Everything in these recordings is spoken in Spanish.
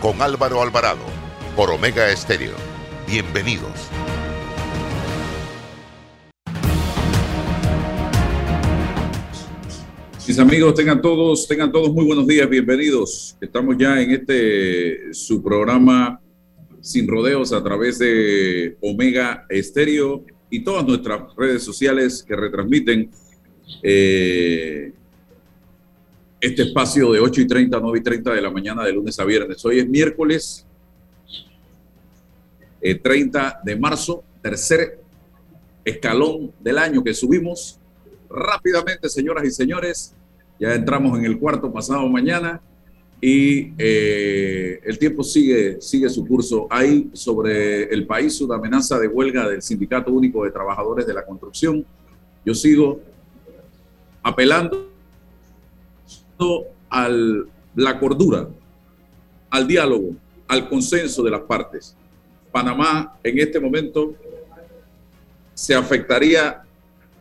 con Álvaro Alvarado por Omega Estéreo. Bienvenidos. Mis amigos, tengan todos, tengan todos muy buenos días, bienvenidos. Estamos ya en este su programa Sin Rodeos a través de Omega Estéreo y todas nuestras redes sociales que retransmiten eh, este espacio de 8 y 30, 9 y 30 de la mañana de lunes a viernes. Hoy es miércoles 30 eh, de marzo, tercer escalón del año que subimos rápidamente, señoras y señores. Ya entramos en el cuarto pasado mañana y eh, el tiempo sigue, sigue su curso. Hay sobre el país una amenaza de huelga del Sindicato Único de Trabajadores de la Construcción. Yo sigo apelando a la cordura, al diálogo, al consenso de las partes. Panamá en este momento se afectaría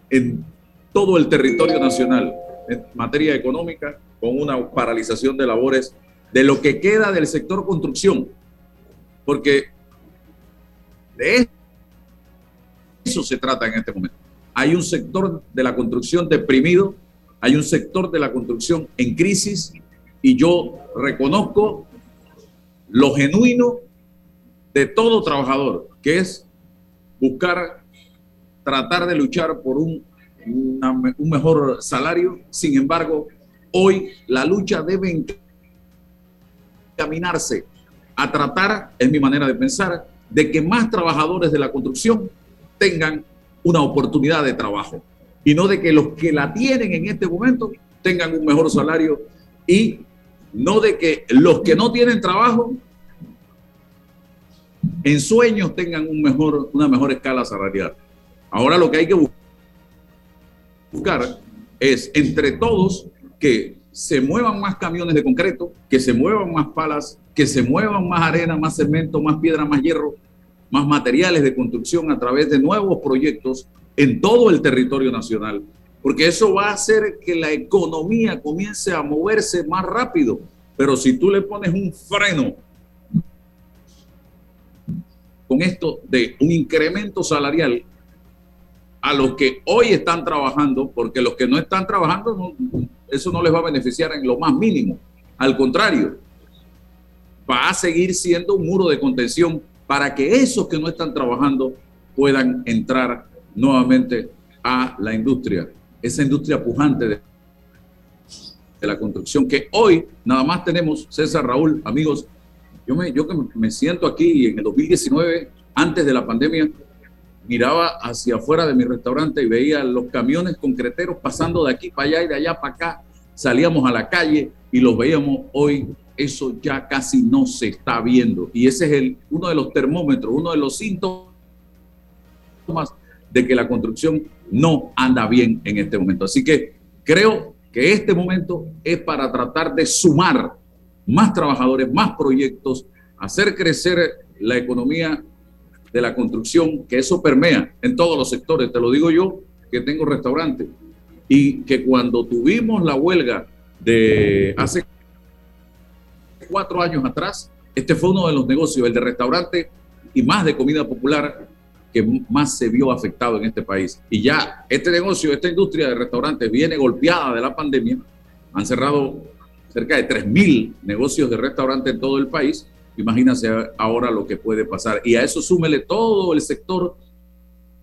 en todo el territorio nacional en materia económica con una paralización de labores de lo que queda del sector construcción, porque de eso se trata en este momento. Hay un sector de la construcción deprimido hay un sector de la construcción en crisis y yo reconozco lo genuino de todo trabajador, que es buscar, tratar de luchar por un, un mejor salario. Sin embargo, hoy la lucha debe encaminarse a tratar, es mi manera de pensar, de que más trabajadores de la construcción tengan una oportunidad de trabajo y no de que los que la tienen en este momento tengan un mejor salario y no de que los que no tienen trabajo en sueños tengan un mejor, una mejor escala salarial. Ahora lo que hay que buscar es entre todos que se muevan más camiones de concreto, que se muevan más palas, que se muevan más arena, más cemento, más piedra, más hierro, más materiales de construcción a través de nuevos proyectos en todo el territorio nacional, porque eso va a hacer que la economía comience a moverse más rápido. Pero si tú le pones un freno con esto de un incremento salarial a los que hoy están trabajando, porque los que no están trabajando, eso no les va a beneficiar en lo más mínimo. Al contrario, va a seguir siendo un muro de contención para que esos que no están trabajando puedan entrar nuevamente a la industria, esa industria pujante de, la construcción que hoy nada más tenemos, César Raúl, amigos, yo, me, yo que me siento aquí en el 2019, antes de la pandemia, miraba hacia afuera de mi restaurante y veía los camiones concreteros pasando de aquí para allá y de allá para acá. Salíamos a la calle y los veíamos hoy. Eso ya casi no se está viendo. Y ese es el, uno de los termómetros, uno de los síntomas de que la construcción no anda bien en este momento. Así que creo que este momento es para tratar de sumar más trabajadores, más proyectos, hacer crecer la economía de la construcción, que eso permea en todos los sectores. Te lo digo yo, que tengo restaurante, y que cuando tuvimos la huelga de hace cuatro años atrás, este fue uno de los negocios, el de restaurante y más de comida popular, que más se vio afectado en este país. Y ya este negocio, esta industria de restaurantes viene golpeada de la pandemia. Han cerrado cerca de 3.000 negocios de restaurantes en todo el país. Imagínense ahora lo que puede pasar. Y a eso súmele todo el sector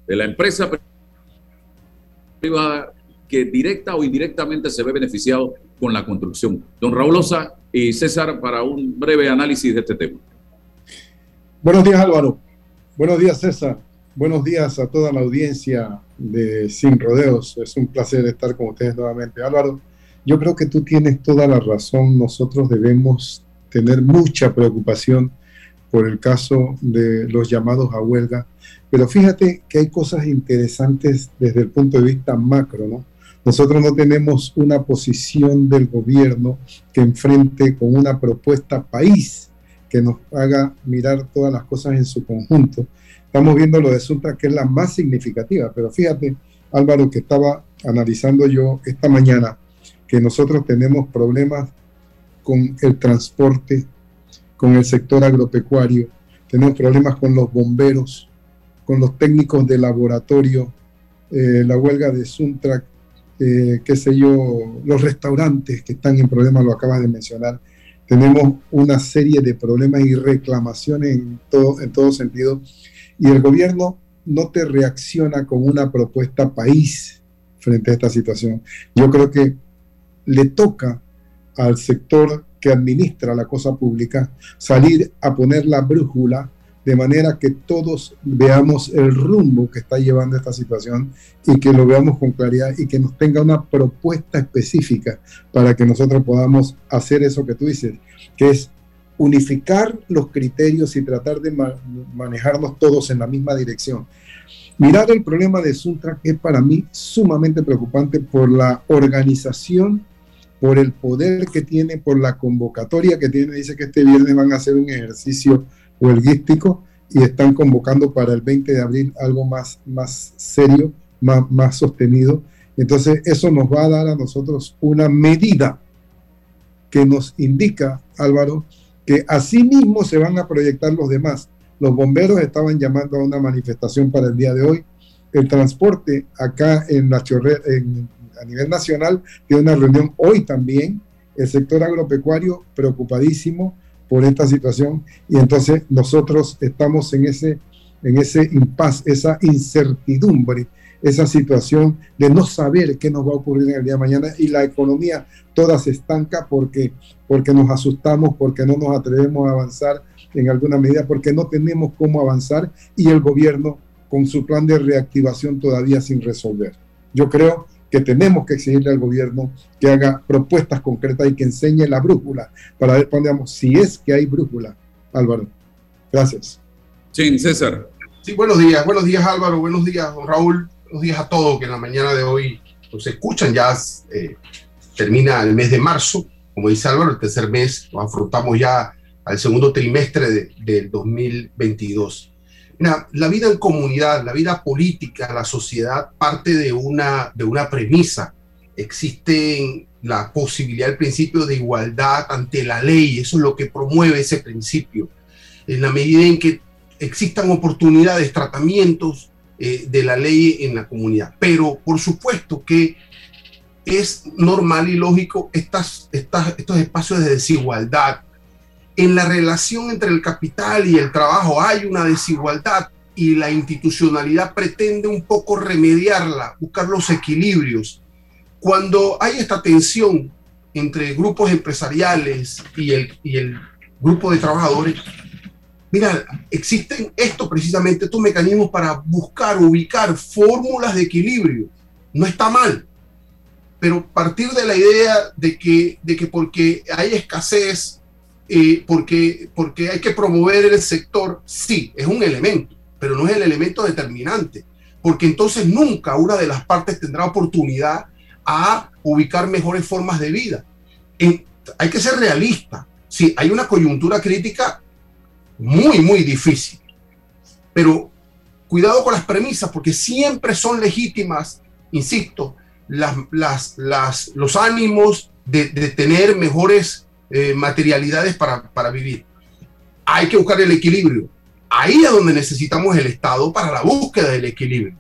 de la empresa privada que directa o indirectamente se ve beneficiado con la construcción. Don Raúl Osa y César para un breve análisis de este tema. Buenos días Álvaro. Buenos días César. Buenos días a toda la audiencia de Sin Rodeos. Es un placer estar con ustedes nuevamente. Álvaro, yo creo que tú tienes toda la razón. Nosotros debemos tener mucha preocupación por el caso de los llamados a huelga. Pero fíjate que hay cosas interesantes desde el punto de vista macro, ¿no? Nosotros no tenemos una posición del gobierno que enfrente con una propuesta país que nos haga mirar todas las cosas en su conjunto. Estamos viendo lo de Suntra, que es la más significativa, pero fíjate, Álvaro, que estaba analizando yo esta mañana, que nosotros tenemos problemas con el transporte, con el sector agropecuario, tenemos problemas con los bomberos, con los técnicos de laboratorio, eh, la huelga de Suntrack, eh, qué sé yo, los restaurantes que están en problemas, lo acabas de mencionar. Tenemos una serie de problemas y reclamaciones en todo, en todo sentido. Y el gobierno no te reacciona con una propuesta país frente a esta situación. Yo creo que le toca al sector que administra la cosa pública salir a poner la brújula de manera que todos veamos el rumbo que está llevando esta situación y que lo veamos con claridad y que nos tenga una propuesta específica para que nosotros podamos hacer eso que tú dices, que es unificar los criterios y tratar de manejarnos todos en la misma dirección. Mirar el problema de Suntra es para mí sumamente preocupante por la organización, por el poder que tiene, por la convocatoria que tiene. Dice que este viernes van a hacer un ejercicio huelguístico y están convocando para el 20 de abril algo más, más serio, más, más sostenido. Entonces eso nos va a dar a nosotros una medida que nos indica, Álvaro, que así mismo se van a proyectar los demás. Los bomberos estaban llamando a una manifestación para el día de hoy. El transporte acá en la en, a nivel nacional tiene una reunión hoy también. El sector agropecuario preocupadísimo por esta situación y entonces nosotros estamos en ese, en ese impasse, esa incertidumbre, esa situación de no saber qué nos va a ocurrir en el día de mañana y la economía toda se estanca porque, porque nos asustamos, porque no nos atrevemos a avanzar en alguna medida, porque no tenemos cómo avanzar y el gobierno con su plan de reactivación todavía sin resolver. Yo creo que tenemos que exigirle al gobierno que haga propuestas concretas y que enseñe la brújula para ver dónde si es que hay brújula. Álvaro, gracias. Sí, César. Sí, buenos días, buenos días Álvaro, buenos días Raúl, buenos días a todos que en la mañana de hoy nos escuchan, ya eh, termina el mes de marzo, como dice Álvaro, el tercer mes, nos afrontamos ya al segundo trimestre del de 2022 la vida en comunidad, la vida política, la sociedad parte de una, de una premisa. Existe la posibilidad, el principio de igualdad ante la ley, eso es lo que promueve ese principio. En la medida en que existan oportunidades, tratamientos eh, de la ley en la comunidad. Pero por supuesto que es normal y lógico estas, estos espacios de desigualdad, en la relación entre el capital y el trabajo hay una desigualdad y la institucionalidad pretende un poco remediarla, buscar los equilibrios. Cuando hay esta tensión entre grupos empresariales y el, y el grupo de trabajadores, mira, existen esto precisamente, estos mecanismos para buscar, ubicar fórmulas de equilibrio. No está mal, pero partir de la idea de que, de que porque hay escasez eh, porque, porque hay que promover el sector, sí, es un elemento, pero no es el elemento determinante, porque entonces nunca una de las partes tendrá oportunidad a ubicar mejores formas de vida. hay que ser realista. Sí, hay una coyuntura crítica muy, muy difícil, pero cuidado con las premisas, porque siempre son legítimas, insisto, las, las, las, los ánimos de, de tener mejores eh, materialidades para, para vivir. Hay que buscar el equilibrio. Ahí es donde necesitamos el Estado para la búsqueda del equilibrio.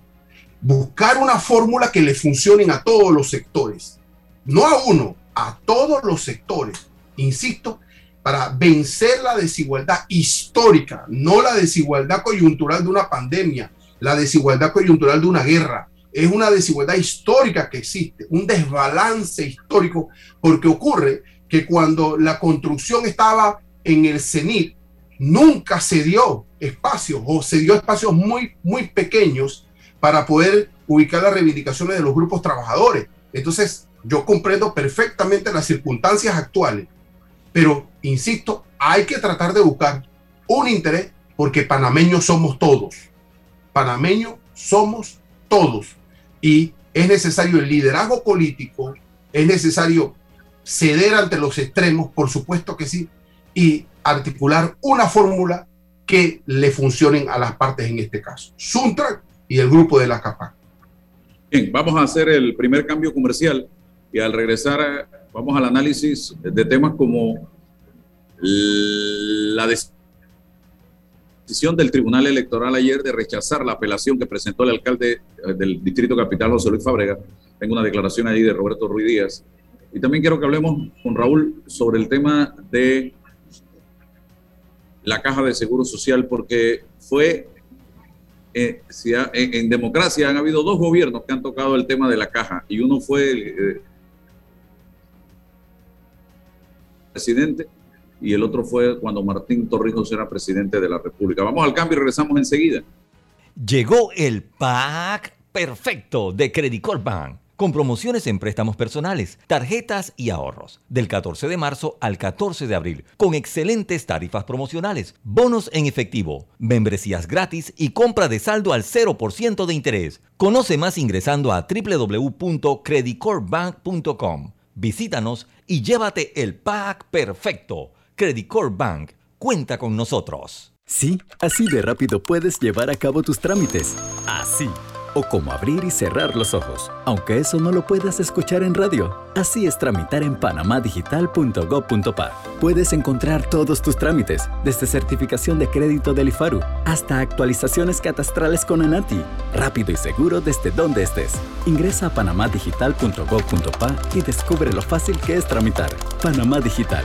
Buscar una fórmula que le funcione a todos los sectores. No a uno, a todos los sectores. Insisto, para vencer la desigualdad histórica, no la desigualdad coyuntural de una pandemia, la desigualdad coyuntural de una guerra. Es una desigualdad histórica que existe, un desbalance histórico, porque ocurre que cuando la construcción estaba en el cenit, nunca se dio espacios o se dio espacios muy, muy pequeños para poder ubicar las reivindicaciones de los grupos trabajadores. Entonces, yo comprendo perfectamente las circunstancias actuales, pero insisto, hay que tratar de buscar un interés porque panameños somos todos. Panameños somos todos. Y es necesario el liderazgo político, es necesario ceder ante los extremos, por supuesto que sí, y articular una fórmula que le funcionen a las partes en este caso. Suntra y el grupo de la CAPAC. Bien, vamos a hacer el primer cambio comercial y al regresar vamos al análisis de temas como la decisión del Tribunal Electoral ayer de rechazar la apelación que presentó el alcalde eh, del Distrito Capital, José Luis Fabrega. Tengo una declaración ahí de Roberto Ruiz Díaz. Y también quiero que hablemos con Raúl sobre el tema de la caja de seguro social, porque fue, eh, en, democracia han habido dos gobiernos que han tocado el tema de la caja, y uno fue el eh, presidente y el otro fue cuando Martín Torrijos era presidente de la República. Vamos al cambio y regresamos enseguida. Llegó el pack perfecto de Credit Corp Bank con promociones en préstamos personales, tarjetas y ahorros, del 14 de marzo al 14 de abril, con excelentes tarifas promocionales, bonos en efectivo, membresías gratis y compra de saldo al 0% de interés. Conoce más ingresando a www.creditcorpbank.com. Visítanos y llévate el pack perfecto. Credit Bank cuenta con nosotros. Sí, así de rápido puedes llevar a cabo tus trámites. Así o como abrir y cerrar los ojos, aunque eso no lo puedas escuchar en radio. Así es tramitar en panamadigital.gov.pa. Puedes encontrar todos tus trámites, desde certificación de crédito del IFARU hasta actualizaciones catastrales con ANATI, rápido y seguro desde donde estés. Ingresa a panamadigital.gov.pa y descubre lo fácil que es tramitar. Panamá Digital,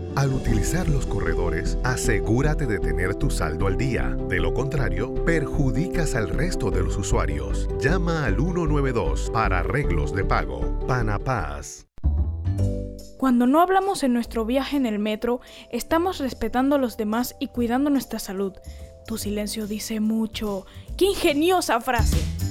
Al utilizar los corredores, asegúrate de tener tu saldo al día. De lo contrario, perjudicas al resto de los usuarios. Llama al 192 para arreglos de pago. Panapaz. Cuando no hablamos en nuestro viaje en el metro, estamos respetando a los demás y cuidando nuestra salud. Tu silencio dice mucho. ¡Qué ingeniosa frase!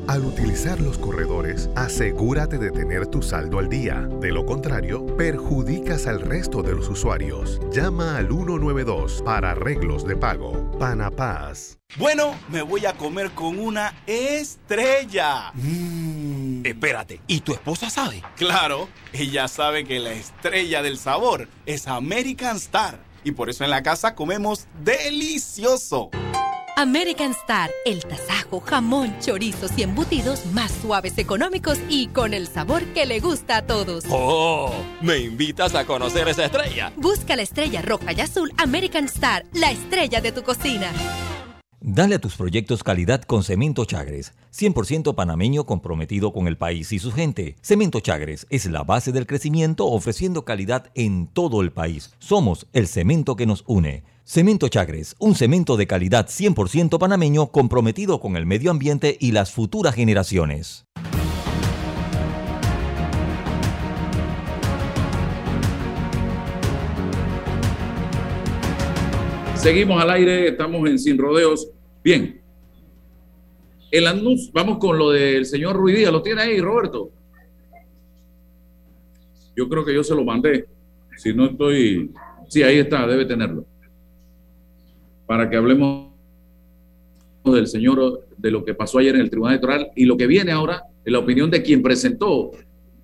Al utilizar los corredores, asegúrate de tener tu saldo al día. De lo contrario, perjudicas al resto de los usuarios. Llama al 192 para arreglos de pago. Panapaz. Bueno, me voy a comer con una estrella. Mmm. Espérate, ¿y tu esposa sabe? Claro, ella sabe que la estrella del sabor es American Star. Y por eso en la casa comemos delicioso. American Star, el tasajo, jamón, chorizos y embutidos más suaves, económicos y con el sabor que le gusta a todos. ¡Oh! ¿Me invitas a conocer esa estrella? Busca la estrella roja y azul American Star, la estrella de tu cocina. Dale a tus proyectos calidad con Cemento Chagres, 100% panameño comprometido con el país y su gente. Cemento Chagres es la base del crecimiento ofreciendo calidad en todo el país. Somos el cemento que nos une. Cemento Chagres, un cemento de calidad 100% panameño comprometido con el medio ambiente y las futuras generaciones. Seguimos al aire, estamos en Sin Rodeos. Bien. El anuncio, vamos con lo del señor Ruidía. ¿Lo tiene ahí, Roberto? Yo creo que yo se lo mandé. Si no estoy. Sí, ahí está, debe tenerlo. Para que hablemos del señor, de lo que pasó ayer en el Tribunal Electoral y lo que viene ahora en la opinión de quien presentó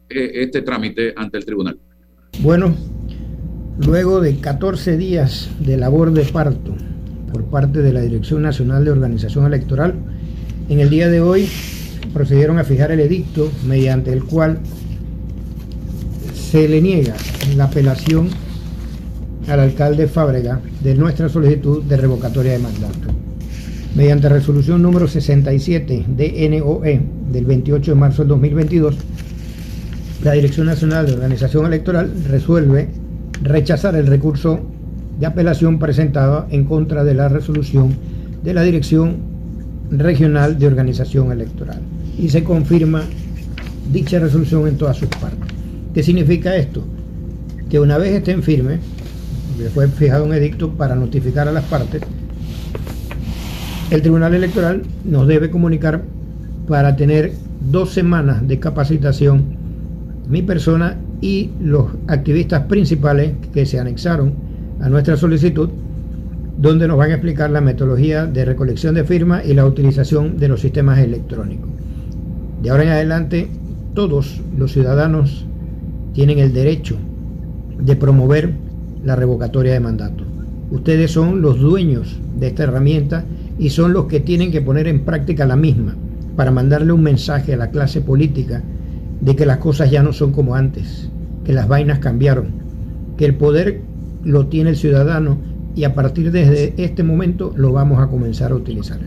eh, este trámite ante el tribunal. Bueno, Luego de 14 días de labor de parto por parte de la Dirección Nacional de Organización Electoral, en el día de hoy procedieron a fijar el edicto mediante el cual se le niega la apelación al alcalde Fábrega de nuestra solicitud de revocatoria de mandato. Mediante resolución número 67 de NOE del 28 de marzo del 2022, la Dirección Nacional de Organización Electoral resuelve rechazar el recurso de apelación presentado en contra de la resolución de la Dirección Regional de Organización Electoral y se confirma dicha resolución en todas sus partes. ¿Qué significa esto? Que una vez estén firmes, fue fijado un edicto para notificar a las partes, el Tribunal Electoral nos debe comunicar para tener dos semanas de capacitación mi persona y los activistas principales que se anexaron a nuestra solicitud, donde nos van a explicar la metodología de recolección de firmas y la utilización de los sistemas electrónicos. De ahora en adelante, todos los ciudadanos tienen el derecho de promover la revocatoria de mandato. Ustedes son los dueños de esta herramienta y son los que tienen que poner en práctica la misma para mandarle un mensaje a la clase política de que las cosas ya no son como antes, que las vainas cambiaron, que el poder lo tiene el ciudadano y a partir de este momento lo vamos a comenzar a utilizar.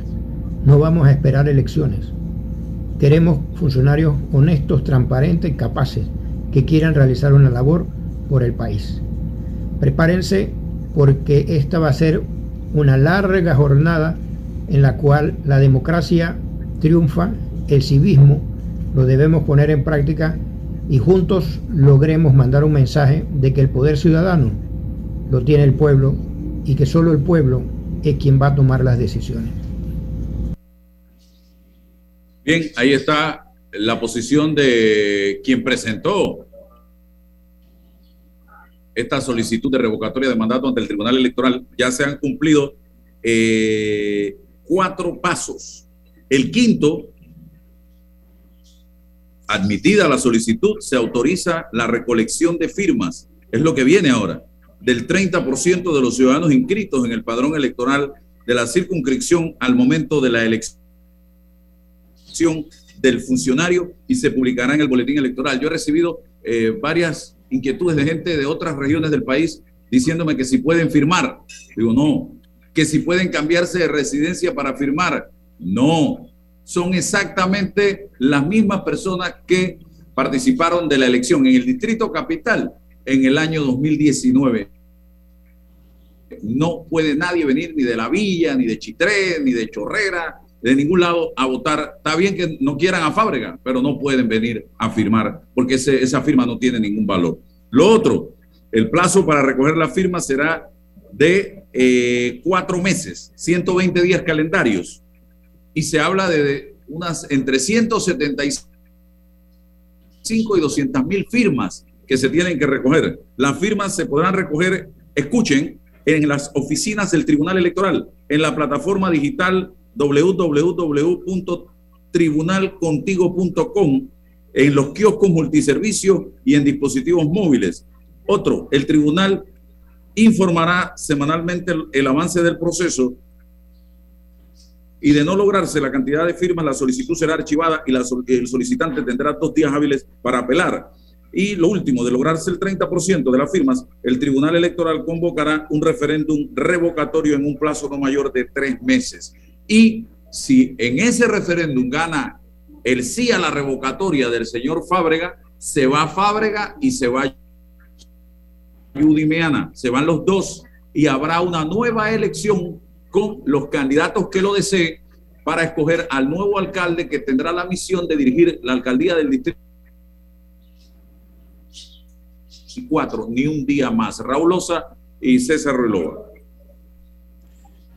No vamos a esperar elecciones. Queremos funcionarios honestos, transparentes, capaces, que quieran realizar una labor por el país. Prepárense porque esta va a ser una larga jornada en la cual la democracia triunfa, el civismo lo debemos poner en práctica y juntos logremos mandar un mensaje de que el poder ciudadano lo tiene el pueblo y que solo el pueblo es quien va a tomar las decisiones. Bien, ahí está la posición de quien presentó esta solicitud de revocatoria de mandato ante el Tribunal Electoral. Ya se han cumplido eh, cuatro pasos. El quinto admitida la solicitud, se autoriza la recolección de firmas. Es lo que viene ahora. Del 30% de los ciudadanos inscritos en el padrón electoral de la circunscripción al momento de la elección del funcionario y se publicará en el boletín electoral. Yo he recibido eh, varias inquietudes de gente de otras regiones del país diciéndome que si pueden firmar. Digo, no. Que si pueden cambiarse de residencia para firmar. No son exactamente las mismas personas que participaron de la elección en el Distrito Capital en el año 2019. No puede nadie venir ni de la Villa, ni de Chitré, ni de Chorrera, de ningún lado a votar. Está bien que no quieran a Fábrega, pero no pueden venir a firmar porque esa firma no tiene ningún valor. Lo otro, el plazo para recoger la firma será de eh, cuatro meses, 120 días calendarios y se habla de unas entre 175 y 200 mil firmas que se tienen que recoger. Las firmas se podrán recoger, escuchen, en las oficinas del Tribunal Electoral, en la plataforma digital www.tribunalcontigo.com, en los kioscos multiservicios y en dispositivos móviles. Otro, el tribunal informará semanalmente el, avance del proceso y de no lograrse la cantidad de firmas, la solicitud será archivada y el solicitante tendrá dos días hábiles para apelar. Y lo último, de lograrse el 30% de las firmas, el Tribunal Electoral convocará un referéndum revocatorio en un plazo no mayor de tres meses. Y si en ese referéndum gana el sí a la revocatoria del señor Fábrega, se va Fábrega y se va Yudimeana, se van los dos y habrá una nueva elección con los candidatos que lo deseen para escoger al nuevo alcalde que tendrá la misión de dirigir la alcaldía del distrito cuatro, ni un día más. Raúl y César Relova.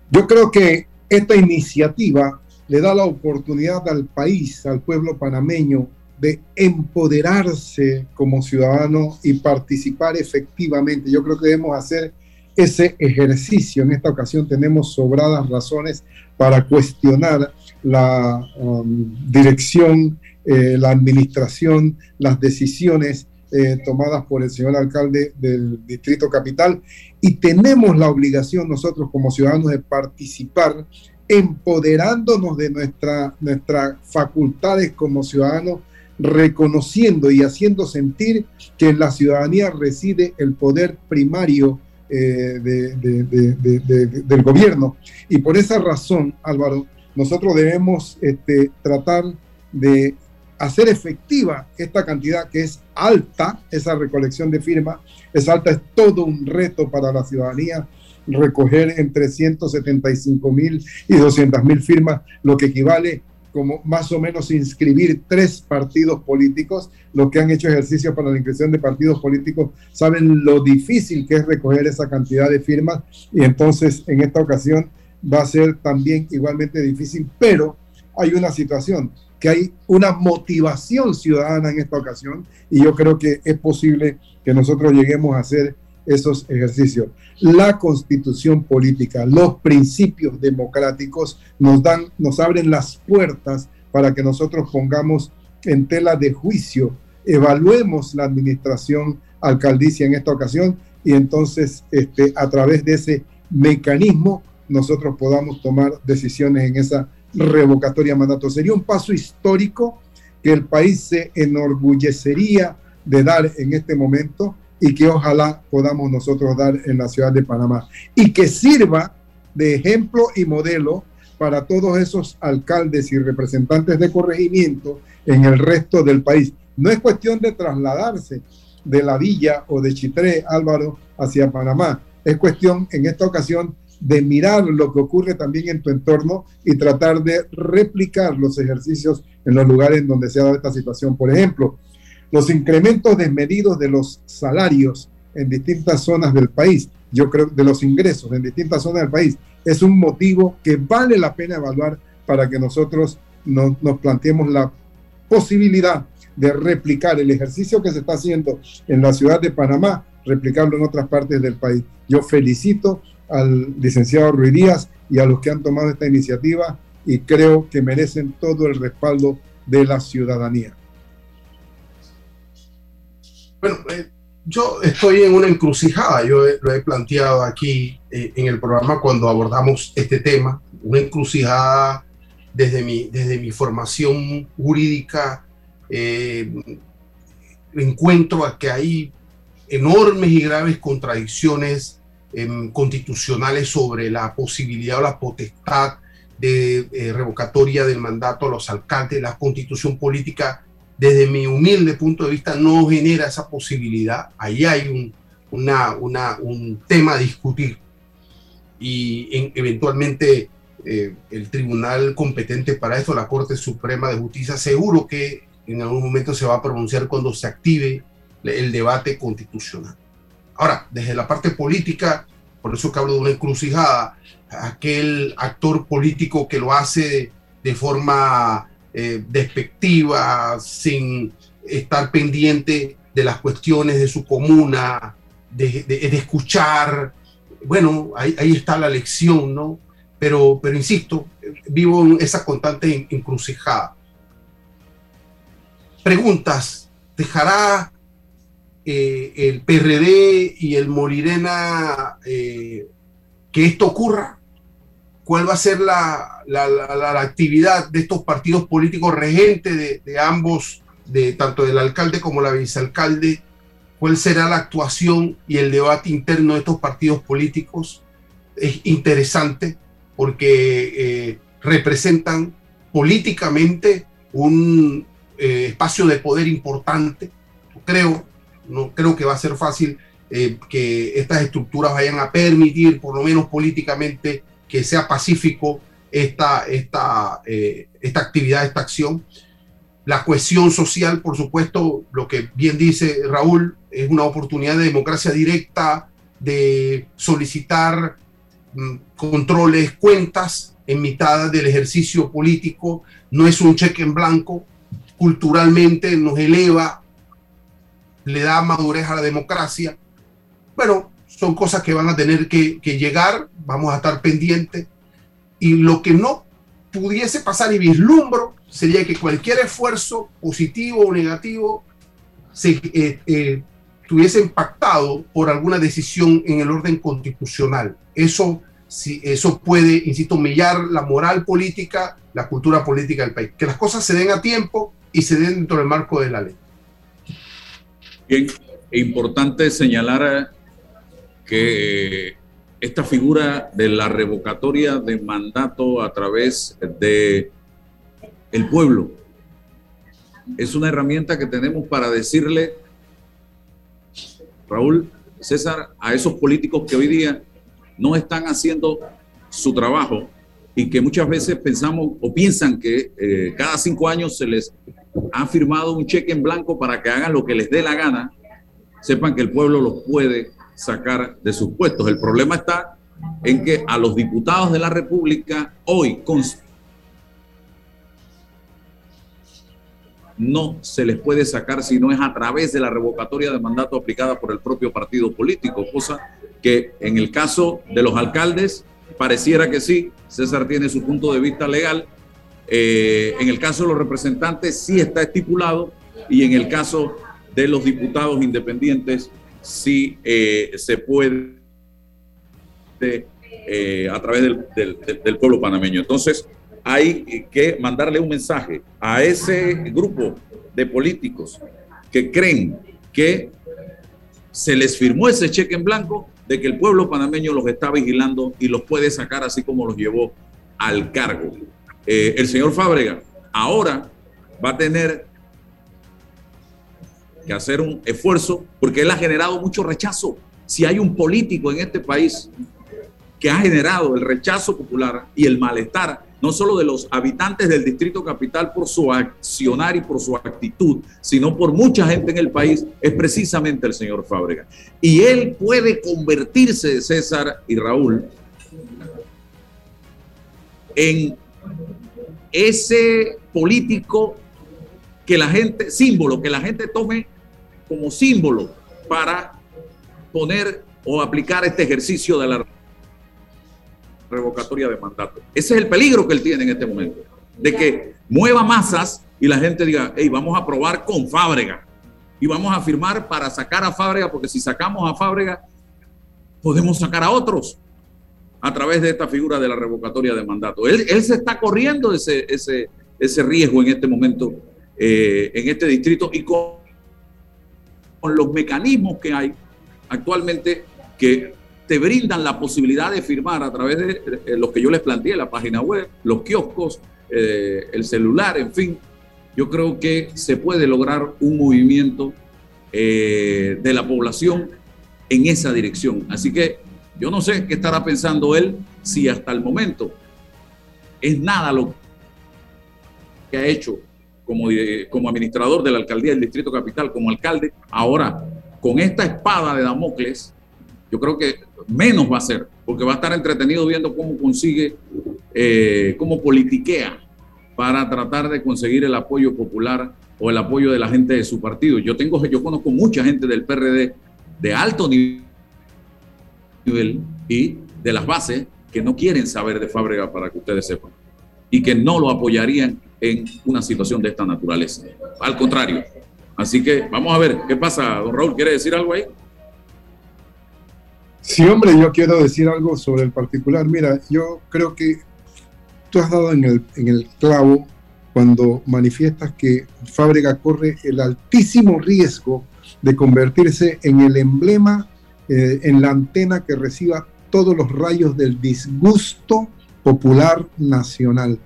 Yo creo que esta iniciativa le da la oportunidad al país, al pueblo panameño, de empoderarse como ciudadano y participar efectivamente. Yo creo que debemos hacer ese ejercicio. En esta ocasión tenemos sobradas razones para cuestionar la um, dirección, eh, la administración, las decisiones eh, tomadas por el señor alcalde del Distrito Capital y tenemos la obligación nosotros como ciudadanos de participar empoderándonos de nuestra, nuestras facultades como ciudadanos, reconociendo y haciendo sentir que en la ciudadanía reside el poder primario eh, del gobierno. Y por esa razón, Álvaro, nosotros debemos este, tratar de hacer efectiva esta cantidad que es alta, esa recolección de firmas, es alta, es todo un reto para la ciudadanía recoger entre 175 mil y 200 mil firmas, lo que equivale como más o menos inscribir tres partidos políticos. Los que han hecho ejercicio para la inscripción de partidos políticos saben lo difícil que es recoger esa cantidad de firmas y entonces en esta ocasión va a ser también igualmente difícil, pero hay una situación que hay una motivación ciudadana en esta ocasión y yo creo que es posible que nosotros lleguemos a hacer esos ejercicios. La constitución política, los principios democráticos nos dan, nos abren las puertas para que nosotros pongamos en tela de juicio, evaluemos la administración alcaldicia en esta ocasión y entonces este, a través de ese mecanismo nosotros podamos tomar decisiones en esa revocatoria de mandato. Sería un paso histórico que el país se enorgullecería de dar en este momento y que ojalá podamos nosotros dar en la ciudad de Panamá y que sirva de ejemplo y modelo para todos esos alcaldes y representantes de corregimiento en el resto del país. No es cuestión de trasladarse de la villa o de Chitré, Álvaro, hacia Panamá. Es cuestión, en esta ocasión, de mirar lo que ocurre también en tu entorno y tratar de replicar los ejercicios en los lugares donde se ha dado esta situación. Por ejemplo, los incrementos desmedidos de los salarios en distintas zonas del país, yo creo, de los ingresos en distintas zonas del país, es un motivo que vale la pena evaluar para que nosotros nos, nos planteemos la posibilidad de replicar el ejercicio que se está haciendo en la ciudad de Panamá, replicarlo en otras partes del país. Yo felicito al licenciado Ruiz Díaz y a los que han tomado esta iniciativa y creo que merecen todo el respaldo de la ciudadanía. Bueno, eh, yo estoy en una encrucijada, yo lo he planteado aquí eh, en el programa cuando abordamos este tema, una encrucijada desde mi, desde mi formación jurídica, eh, encuentro a que hay enormes y graves contradicciones Em, constitucionales sobre la posibilidad o la potestad de eh, revocatoria del mandato a los alcaldes. La constitución política, desde mi humilde punto de vista, no genera esa posibilidad. Ahí hay un, tema a discutir y eventualmente eh, el tribunal competente para eso, la Corte Suprema de Justicia, seguro que en algún momento se va a pronunciar cuando se active el debate constitucional. Ahora, desde la parte política, por eso que hablo de una encrucijada, aquel actor político que lo hace de forma eh, despectiva, sin estar pendiente de las cuestiones de su comuna, de, escuchar, bueno, ahí, ahí, está la lección, ¿no? Pero, pero insisto, vivo en esa constante encrucijada. Preguntas, ¿dejará eh, el PRD y el Morirena eh, que esto ocurra? cuál va a ser la, la, la, actividad de estos partidos políticos regentes de, ambos, de tanto del alcalde como la vicealcalde, cuál será la actuación y el debate interno de estos partidos políticos. Es interesante porque eh, representan políticamente un espacio de poder importante. Creo, no creo que va a ser fácil eh, que estas estructuras vayan a permitir, por lo menos políticamente, que sea pacífico esta, esta, esta actividad, esta acción. La cohesión social, por supuesto, lo que bien dice Raúl, es una oportunidad de democracia directa, de solicitar mm, controles, cuentas en mitad del ejercicio político, no es un cheque en blanco, culturalmente nos eleva, le da madurez a la democracia. Bueno, son cosas que van a tener que, llegar, vamos a estar pendientes. Y lo que no pudiese pasar y vislumbro sería que cualquier esfuerzo positivo o negativo se eh, eh, tuviese impactado por alguna decisión en el orden constitucional. Eso, si, eso puede, insisto, millar la moral política, la cultura política del país. Que las cosas se den a tiempo y se den dentro del marco de la ley. Bien, importante señalar que esta figura de la revocatoria de mandato a través de el pueblo es una herramienta que tenemos para decirle, Raúl, César, a esos políticos que hoy día no están haciendo su trabajo y que muchas veces pensamos o piensan que eh, cada cinco años se les ha firmado un cheque en blanco para que hagan lo que les dé la gana, sepan que el pueblo los puede sacar de sus puestos. El problema está en que a los diputados de la República hoy no se les puede sacar si no es a través de la revocatoria de mandato aplicada por el propio partido político, cosa que en el caso de los alcaldes pareciera que sí, César tiene su punto de vista legal, eh, en el caso de los representantes sí está estipulado y en el caso de los diputados independientes sí eh, se puede eh, a través del, pueblo panameño. Entonces, hay que mandarle un mensaje a ese grupo de políticos que creen que se les firmó ese cheque en blanco de que el pueblo panameño los está vigilando y los puede sacar así como los llevó al cargo. Eh, el señor Fábrega ahora va a tener que hacer un esfuerzo porque él ha generado mucho rechazo. Si hay un político en este país que ha generado el rechazo popular y el malestar, no solo de los habitantes del Distrito Capital por su accionar y por su actitud, sino por mucha gente en el país, es precisamente el señor Fábrega. Y él puede convertirse, César y Raúl, en ese político que la gente, símbolo, que la gente tome como símbolo para poner o aplicar este ejercicio de la revocatoria de mandato. Ese es el peligro que él tiene en este momento, de que mueva masas y la gente diga, hey, vamos a probar con Fábrega y vamos a firmar para sacar a Fábrega, porque si sacamos a Fábrega, podemos sacar a otros a través de esta figura de la revocatoria de mandato. Él, se está corriendo ese, ese, ese riesgo en este momento, eh, en este distrito y con, con los mecanismos que hay actualmente que te brindan la posibilidad de firmar a través de eh, los que yo les planteé, la página web, los kioscos, eh, el celular, en fin. Yo creo que se puede lograr un movimiento eh, de la población en esa dirección. Así que yo no sé qué estará pensando él si hasta el momento es nada lo que ha hecho como, como administrador de la alcaldía del Distrito Capital, como alcalde. Ahora, con esta espada de Damocles, yo creo que menos va a ser, porque va a estar entretenido viendo cómo consigue, eh, cómo politiquea para tratar de conseguir el apoyo popular o el apoyo de la gente de su partido. Yo tengo, yo conozco mucha gente del PRD de alto nivel y de las bases que no quieren saber de Fábrega para que ustedes sepan y que no lo apoyarían en una situación de esta naturaleza. Al contrario. Así que vamos a ver qué pasa. Don Raúl, ¿quiere decir algo ahí? Sí, hombre, yo quiero decir algo sobre el particular. Mira, yo creo que tú has dado en el, en el clavo cuando manifiestas que Fábrega corre el altísimo riesgo de convertirse en el emblema, eh, en la antena que reciba todos los rayos del disgusto popular nacional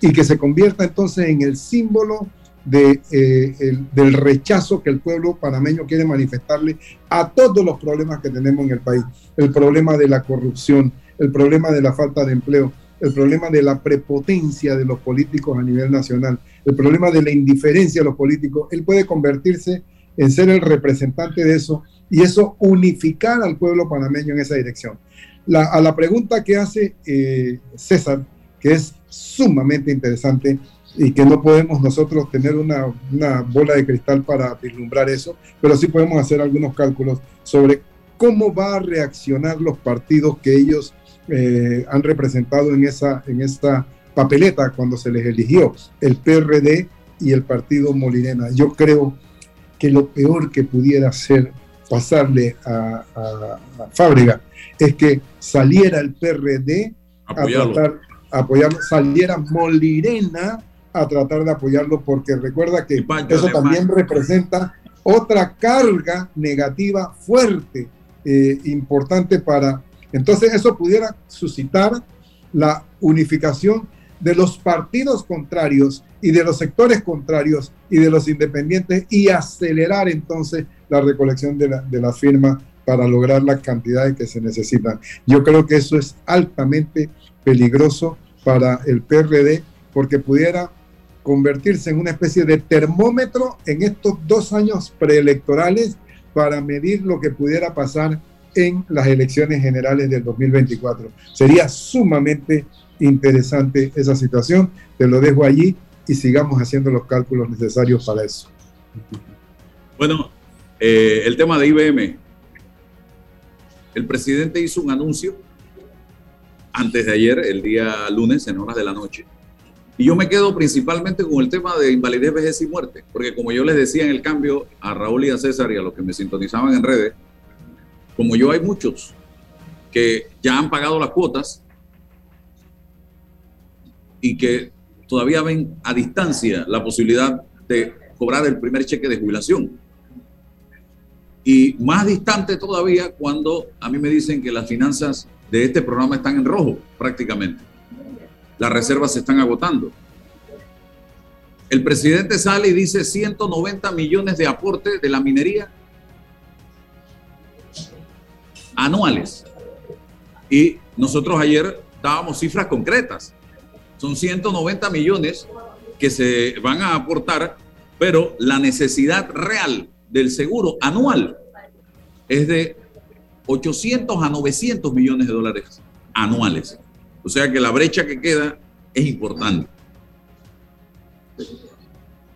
y que se convierta entonces en el símbolo eh, del rechazo que el pueblo panameño quiere manifestarle a todos los problemas que tenemos en el país. El problema de la corrupción, el problema de la falta de empleo, el problema de la prepotencia de los políticos a nivel nacional, el problema de la indiferencia de los políticos. Él puede convertirse en ser el representante de eso y eso unificar al pueblo panameño en esa dirección. a la pregunta que hace eh, César, que es sumamente interesante, y que no podemos nosotros tener una, una, bola de cristal para vislumbrar eso, pero sí podemos hacer algunos cálculos sobre cómo va a reaccionar los partidos que ellos eh, han representado en esa, en esta papeleta cuando se les eligió, el PRD y el partido Molinena. Yo creo que lo peor que pudiera ser pasarle a, a, Fábrica es que saliera el PRD a tratar apoyarlo, saliera Molirena a tratar de apoyarlo, porque recuerda que eso también representa otra carga negativa fuerte, eh, importante para... Entonces eso pudiera suscitar la unificación de los partidos contrarios y de los sectores contrarios y de los independientes y acelerar entonces la recolección de la, de la firma para lograr las cantidades que se necesitan. Yo creo que eso es altamente peligroso para el PRD porque pudiera convertirse en una especie de termómetro en estos dos años preelectorales para medir lo que pudiera pasar en las elecciones generales del 2024. Sería sumamente interesante esa situación. Te lo dejo allí y sigamos haciendo los cálculos necesarios para eso. Bueno, eh, el tema de IBM. El presidente hizo un anuncio antes de ayer, el día lunes, en horas de la noche, y yo me quedo principalmente con el tema de invalidez, vejez y muerte, porque como yo les decía en el cambio a Raúl y a César y a los que me sintonizaban en redes, como yo hay muchos que ya han pagado las cuotas y que todavía ven a distancia la posibilidad de cobrar el primer cheque de jubilación. Y más distante todavía cuando a mí me dicen que las finanzas de este programa están en rojo prácticamente las reservas se están agotando. El presidente sale y dice 190 millones de aporte de la minería anuales. Y nosotros ayer dábamos cifras concretas. Son 190 millones que se van a aportar, pero la necesidad real del seguro anual es de 800 a 900 millones de dólares anuales. O sea que la brecha que queda es importante.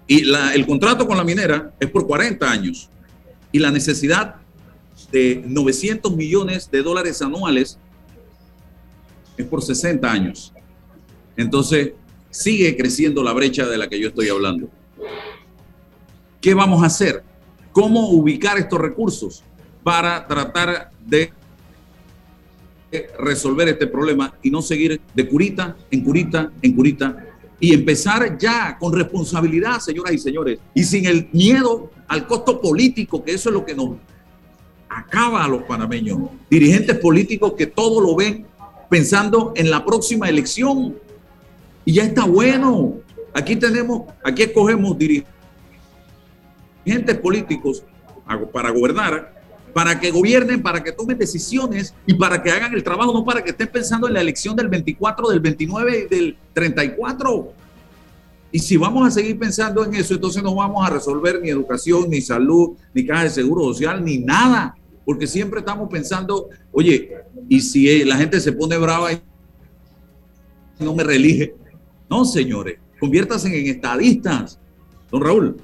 Y el contrato con la minera es por 40 años y la necesidad de 900 millones de dólares anuales es por 60 años. Entonces, sigue creciendo la brecha de la que yo estoy hablando. ¿Qué vamos a hacer? ¿Cómo ubicar estos recursos para tratar de resolver este problema y no seguir de curita en curita en curita y empezar ya con responsabilidad, señoras y señores, y sin el miedo al costo político, que eso es lo que nos acaba a los panameños. Dirigentes políticos que todo lo ven pensando en la próxima elección. Y ya está bueno. Aquí tenemos, aquí escogemos dirigentes políticos para gobernar para que gobiernen, para que tomen decisiones y para que hagan el trabajo, no para que estén pensando en la elección del 24, del 29 y del 34. Y si vamos a seguir pensando en eso, entonces no vamos a resolver ni educación, ni salud, ni caja de seguro social, ni nada. Porque siempre estamos pensando, oye, y si la gente se pone brava y no me reelige. No, señores, conviértanse en estadistas. Don Raúl.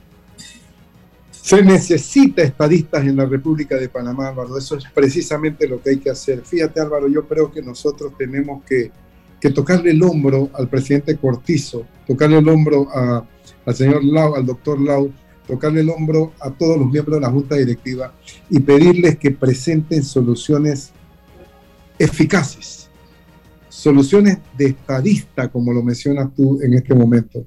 Se necesita estadistas en la República de Panamá, Álvaro. Eso es precisamente lo que hay que hacer. Fíjate, Álvaro, yo creo que nosotros tenemos que, tocarle el hombro al presidente Cortizo, tocarle el hombro al señor Lau, al doctor Lau, tocarle el hombro a todos los miembros de la Junta Directiva y pedirles que presenten soluciones eficaces, soluciones de estadista, como lo mencionas tú en este momento.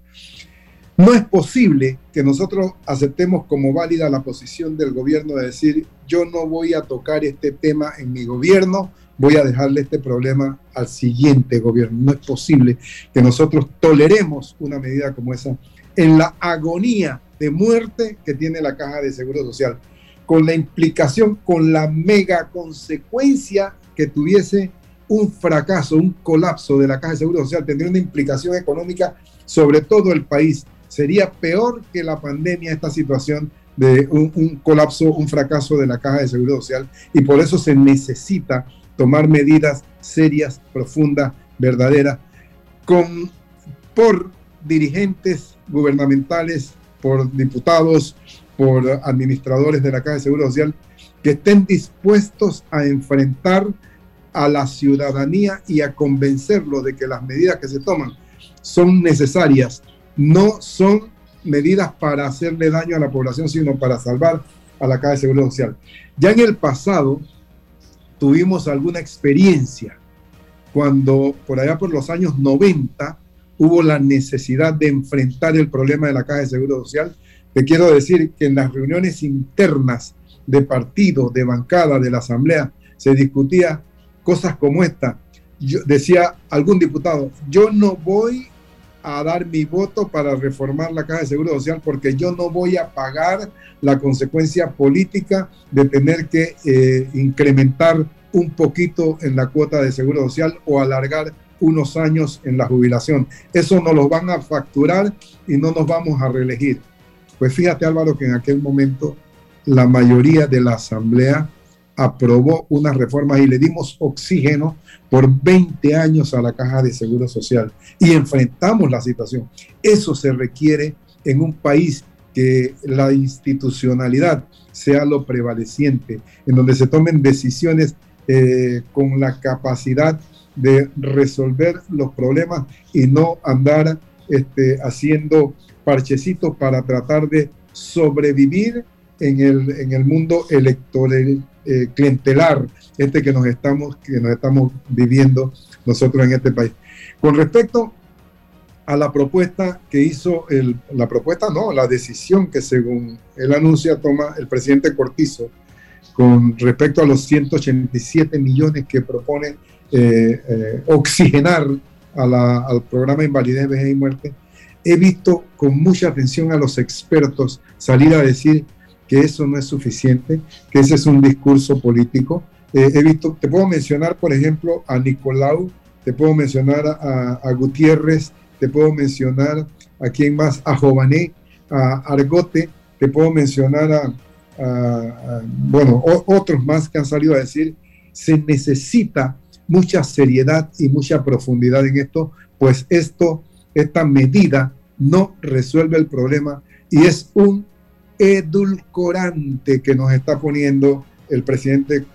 No es posible que nosotros aceptemos como válida la posición del gobierno de decir, yo no voy a tocar este tema en mi gobierno, voy a dejarle este problema al siguiente gobierno. No es posible que nosotros toleremos una medida como esa en la agonía de muerte que tiene la caja de seguro social, con la implicación, con la mega consecuencia que tuviese un fracaso, un colapso de la caja de seguro social, tendría una implicación económica sobre todo el país. Sería peor que la pandemia esta situación de un, colapso, un fracaso de la caja de seguro social y por eso se necesita tomar medidas serias, profundas, verdaderas, con, por dirigentes gubernamentales, por diputados, por administradores de la Caja de Seguro Social, que estén dispuestos a enfrentar a la ciudadanía y a convencerlo de que las medidas que se toman son necesarias, no son medidas para hacerle daño a la población, sino para salvar a la Caja de Seguro Social. Ya en el pasado tuvimos alguna experiencia cuando por allá por los años 90 hubo la necesidad de enfrentar el problema de la Caja de Seguro Social. Te quiero decir que en las reuniones internas de partido, de bancada, de la Asamblea, se discutía cosas como esta. Yo, decía algún diputado, yo no voy a dar mi voto para reformar la Caja de Seguro Social porque yo no voy a pagar la consecuencia política de tener que eh, incrementar un poquito en la cuota de Seguro Social o alargar unos años en la jubilación. Eso nos lo van a facturar y no nos vamos a reelegir. Pues fíjate Álvaro que en aquel momento la mayoría de la Asamblea aprobó unas reformas y le dimos oxígeno por 20 años a la caja de seguro social y enfrentamos la situación. Eso se requiere en un país que la institucionalidad sea lo prevaleciente, en donde se tomen decisiones eh, con la capacidad de resolver los problemas y no andar este, haciendo parchecitos para tratar de sobrevivir en el, en el mundo electoral eh, clientelar este que nos estamos que nos estamos viviendo nosotros en este país. Con respecto a la propuesta que hizo el, la propuesta no, la decisión que según el anuncio toma el presidente Cortizo con respecto a los 187 millones que propone eh, eh, oxigenar al programa Invalidez, Vejez y Muerte, he visto con mucha atención a los expertos salir a decir que eso no es suficiente, que ese es un discurso político. Eh, he visto, te puedo mencionar, por ejemplo, a Nicolau, te puedo mencionar a, Gutiérrez, te puedo mencionar a quién más, a Jované, a Argote, te puedo mencionar a bueno, otros más que han salido a decir, se necesita mucha seriedad y mucha profundidad en esto, pues esto, esta medida no resuelve el problema y es un edulcorante que nos está poniendo el presidente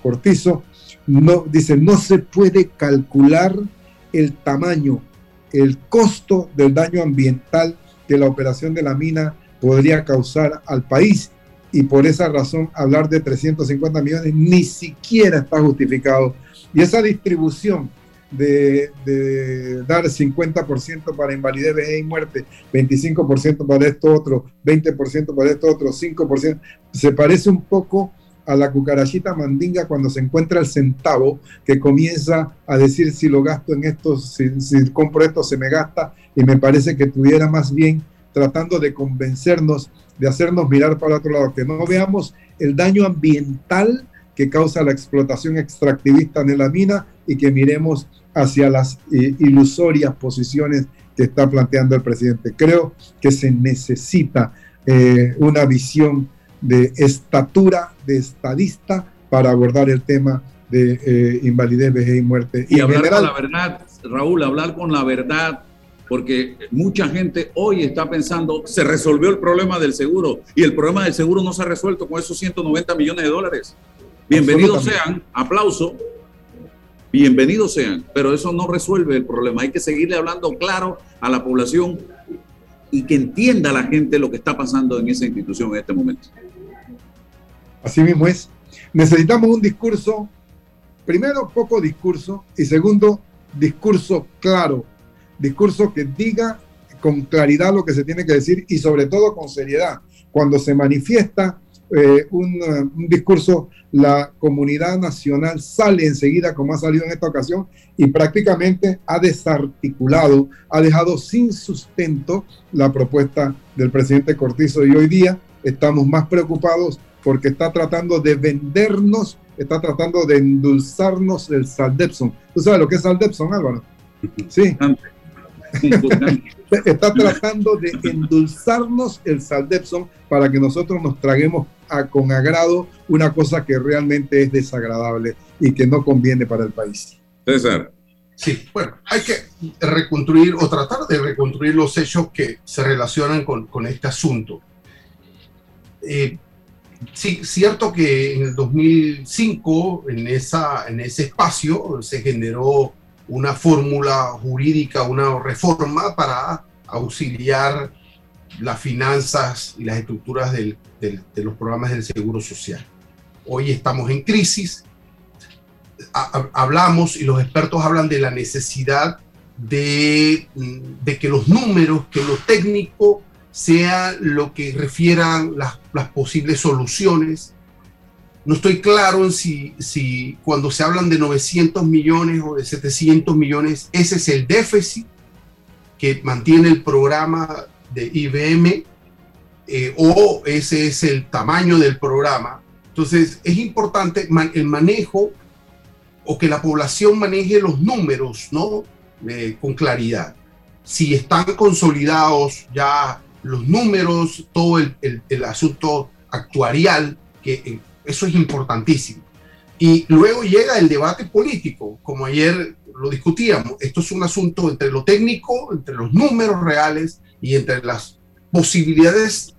Cortizo. No, dice, no se puede calcular el tamaño, el costo del daño ambiental que la operación de la mina podría causar al país y por esa razón hablar de 350 millones ni siquiera está justificado y esa distribución de, dar 50% para invalidez, y muerte, 25% para esto otro, 20% para esto otro, 5%, se parece un poco a la cucarachita mandinga cuando se encuentra el centavo que comienza a decir si lo gasto en esto, si, si compro esto se me gasta y me parece que tuviera más bien tratando de convencernos, de hacernos mirar para otro lado, que no veamos el daño ambiental que causa la explotación extractivista en la mina y que miremos hacia las eh, ilusorias posiciones que está planteando el presidente. Creo que se necesita eh, una visión de estatura de estadista para abordar el tema de eh, invalidez, vejez y muerte. Y, hablar con la verdad, Raúl, hablar con la verdad, porque mucha gente hoy está pensando, se resolvió el problema del seguro y el problema del seguro no se ha resuelto con esos 190 millones de dólares. Bienvenidos sean, aplauso, bienvenidos sean, pero eso no resuelve el problema. Hay que seguirle hablando claro a la población y que entienda la gente lo que está pasando en esa institución en este momento. Así mismo es. Necesitamos un discurso primero, poco discurso y segundo, discurso claro, discurso que diga con claridad lo que se tiene que decir y sobre todo con seriedad. Cuando se manifiesta eh, un, un, discurso, la comunidad nacional sale enseguida, como ha salido en esta ocasión, y prácticamente ha desarticulado, ha dejado sin sustento la propuesta del presidente Cortizo. Y hoy día estamos más preocupados porque está tratando de vendernos, está tratando de endulzarnos el Saldepson. ¿Tú sabes lo que es Saldepson, Álvaro? Sí. está tratando de endulzarnos el Saldepson para que nosotros nos traguemos a, con agrado una cosa que realmente es desagradable y que no conviene para el país. César. Sí, bueno, hay que reconstruir o tratar de reconstruir los hechos que se relacionan con, con este asunto. Eh, sí, cierto que en el 2005, en, esa, en ese espacio, se generó una fórmula jurídica, una reforma para auxiliar las finanzas y las estructuras de los programas del Seguro Social. Hoy estamos en crisis, hablamos y los expertos hablan de la necesidad de, de, que los números, que lo técnico sea lo que refieran las, posibles soluciones. No estoy claro en si cuando se hablan de 900 millones o de 700 millones, ese es el déficit que mantiene el programa de IBM eh, o ese es el tamaño del programa. Entonces es importante el manejo o que la población maneje los números, ¿no? Eh, con claridad. Si están consolidados ya los números, todo el, el, el asunto actuarial, que eh, eso es importantísimo. Y luego llega el debate político, como ayer lo discutíamos. Esto es un asunto entre lo técnico, entre los números reales y entre las posibilidades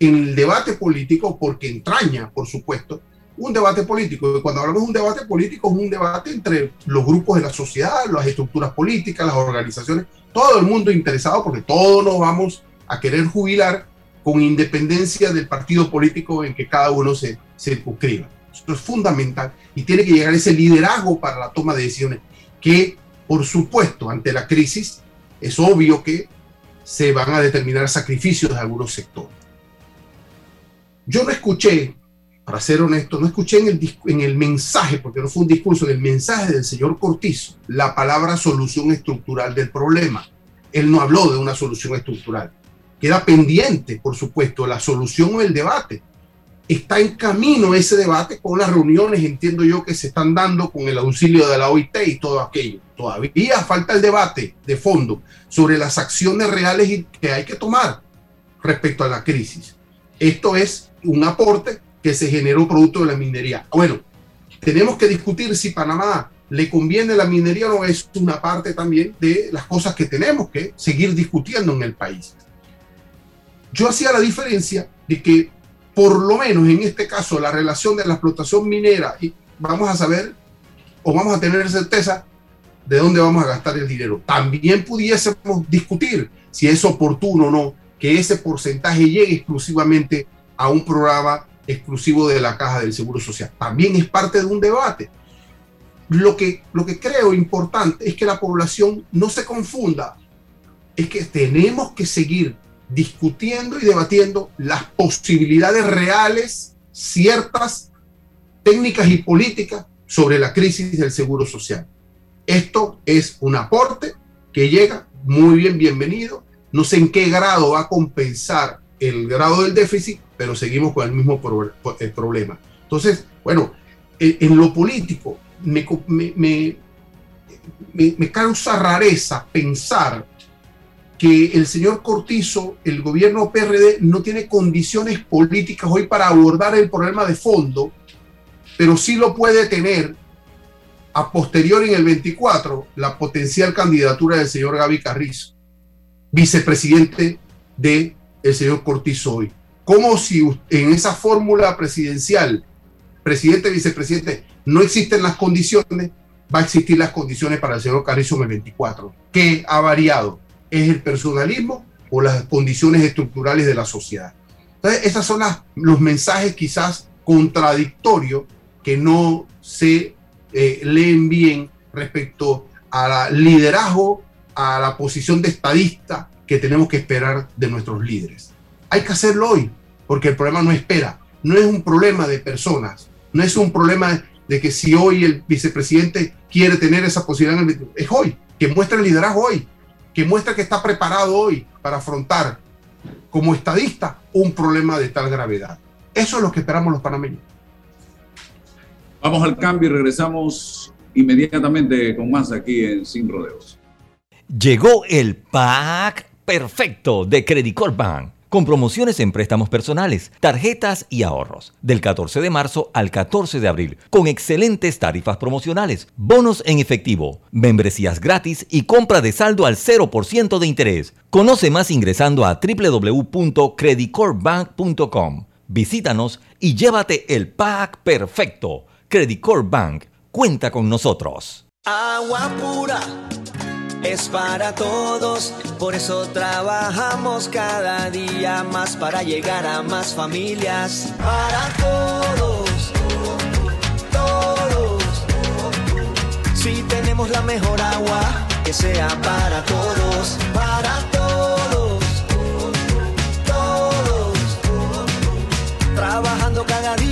en el debate político, porque entraña, por supuesto, un debate político. Y cuando hablamos de un debate político, es un debate entre los grupos de la sociedad, las estructuras políticas, las organizaciones, todo el mundo interesado, porque todos nos vamos a querer jubilar con independencia del partido político en que cada uno se circunscriba. Esto es fundamental y tiene que llegar ese liderazgo para la toma de decisiones que, por supuesto, ante la crisis, es obvio que se van a determinar sacrificios de algunos sectores. Yo no escuché, para ser honesto, no escuché en el, en el mensaje, porque no fue un discurso, en el mensaje del señor Cortizo, la palabra solución estructural del problema. Él no habló de una solución estructural. Queda pendiente, por supuesto, la solución o el debate. Está en camino ese debate con las reuniones, entiendo yo, que se están dando con el auxilio de la OIT y todo aquello. Todavía falta el debate de fondo sobre las acciones reales que hay que tomar respecto a la crisis. Esto es un aporte que se generó producto de la minería. Bueno, tenemos que discutir si Panamá le conviene la minería o no es una parte también de las cosas que tenemos que seguir discutiendo en el país. Yo hacía la diferencia de que por lo menos en este caso la relación de la explotación minera y vamos a saber o vamos a tener certeza de dónde vamos a gastar el dinero. También pudiésemos discutir si es oportuno o no que ese porcentaje llegue exclusivamente a un programa exclusivo de la Caja del Seguro Social. También es parte de un debate. Lo que, lo que creo importante es que la población no se confunda. Es que tenemos que seguir discutiendo y debatiendo las posibilidades reales, ciertas, técnicas y políticas sobre la crisis del Seguro Social. Esto es un aporte que llega muy bien, bienvenido. No sé en qué grado va a compensar el grado del déficit, pero seguimos con el mismo problema. Entonces, bueno, en lo político me, me, me, me causa rareza pensar que el señor Cortizo, el gobierno PRD, no tiene condiciones políticas hoy para abordar el problema de fondo, pero sí lo puede tener a posterior en el 24 la potencial candidatura del señor Gaby Carrizo, vicepresidente del el señor Cortizo hoy. Como si en esa fórmula presidencial, presidente, vicepresidente, no existen las condiciones, va a existir las condiciones para el señor Carrizo en el 24. ¿Qué ha variado? ¿Es el personalismo o las condiciones estructurales de la sociedad? Entonces, esos son las, los mensajes quizás contradictorios que no se eh, leen bien respecto al liderazgo, a la posición de estadista que tenemos que esperar de nuestros líderes. Hay que hacerlo hoy, porque el problema no espera. No es un problema de personas, no es un problema de que si hoy el vicepresidente quiere tener esa posibilidad, es hoy, que muestre el liderazgo hoy, que muestre que está preparado hoy para afrontar como estadista un problema de tal gravedad. Eso es lo que esperamos los panameños. Vamos al cambio y regresamos inmediatamente con más aquí en Sin Rodeos. Llegó el pack perfecto de Credit Bank con promociones en préstamos personales, tarjetas y ahorros, del 14 de marzo al 14 de abril, con excelentes tarifas promocionales, bonos en efectivo, membresías gratis y compra de saldo al 0% de interés. Conoce más ingresando a www.creditcorpbank.com. Visítanos y llévate el pack perfecto. Credit Bank cuenta con nosotros. Agua pura es para todos, por eso trabajamos cada día más para llegar a más familias. Para todos, todos. Si tenemos la mejor agua, que sea para todos, para todos, todos. Trabajando cada día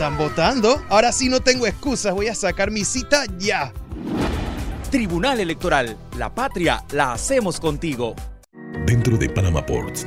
están votando. Ahora sí no tengo excusas, voy a sacar mi cita ya. Tribunal Electoral, la patria la hacemos contigo. Dentro de Panama Ports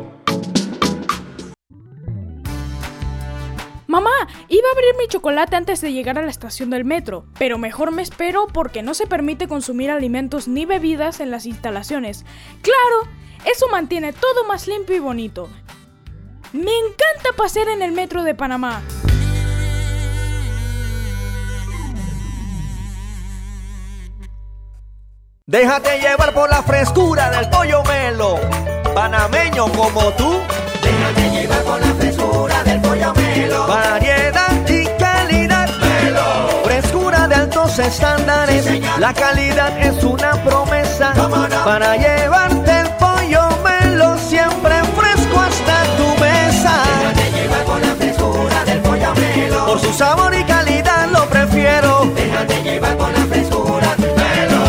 Mamá, iba a abrir mi chocolate antes de llegar a la estación del metro, pero mejor me espero porque no se permite consumir alimentos ni bebidas en las instalaciones. Claro, eso mantiene todo más limpio y bonito. Me encanta pasear en el metro de Panamá. Déjate llevar por la frescura del pollo melo, panameño como tú. Variedad y calidad. Melo. Frescura de altos estándares. la calidad es una promesa. Para llevarte el pollo melo siempre fresco hasta tu mesa. Déjate llevar por la frescura del pollo melo. Por su sabor y calidad lo prefiero. Déjate llevar por la frescura melo.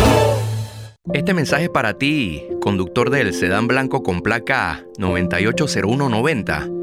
Este mensaje es para ti, conductor del sedán blanco con placa 980190.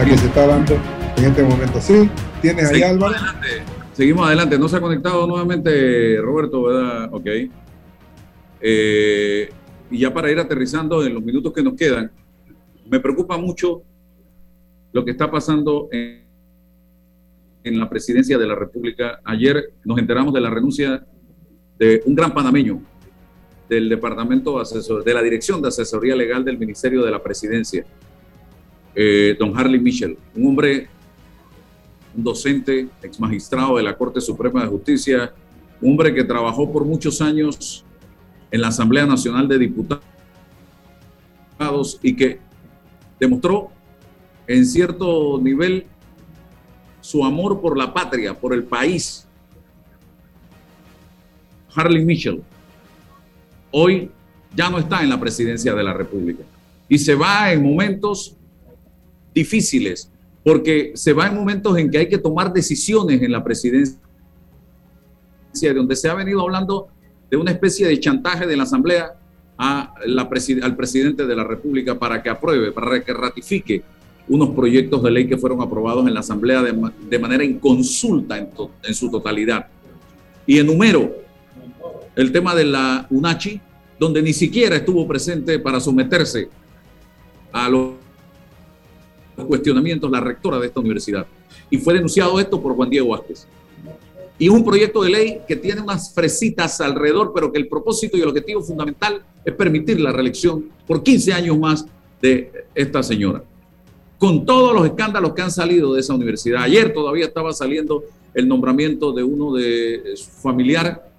la que se está dando en este momento. Sí, tienes ahí Seguimos Álvaro. adelante. Seguimos adelante. No se ha conectado nuevamente Roberto, ¿verdad? Ok. Eh, y ya para ir aterrizando en los minutos que nos quedan, me preocupa mucho lo que está pasando en, en la presidencia de la República. Ayer nos enteramos de la renuncia de un gran panameño del departamento asesor, de la dirección de asesoría legal del Ministerio de la Presidencia, eh, don Harley Michel, un hombre, un docente, ex magistrado de la Corte Suprema de Justicia, un hombre que trabajó por muchos años en la Asamblea Nacional de Diputados y que demostró en cierto nivel su amor por la patria, por el país. Harley Michel hoy ya no está en la presidencia de la República y se va en momentos difíciles, porque se va en momentos en que hay que tomar decisiones en la presidencia, donde se ha venido hablando de una especie de chantaje de la Asamblea a la presi- al presidente de la República para que apruebe, para que ratifique unos proyectos de ley que fueron aprobados en la Asamblea de, de manera inconsulta en, en su totalidad. Y enumero el tema de la UNACHI, donde ni siquiera estuvo presente para someterse a los cuestionamientos la rectora de esta universidad. Y fue denunciado esto por Juan Diego Vázquez. Y un proyecto de ley que tiene unas fresitas alrededor, pero que el propósito y el objetivo fundamental es permitir la reelección por 15 años más de esta señora. Con todos los escándalos que han salido de esa universidad. Ayer todavía estaba saliendo el nombramiento de uno de su familiar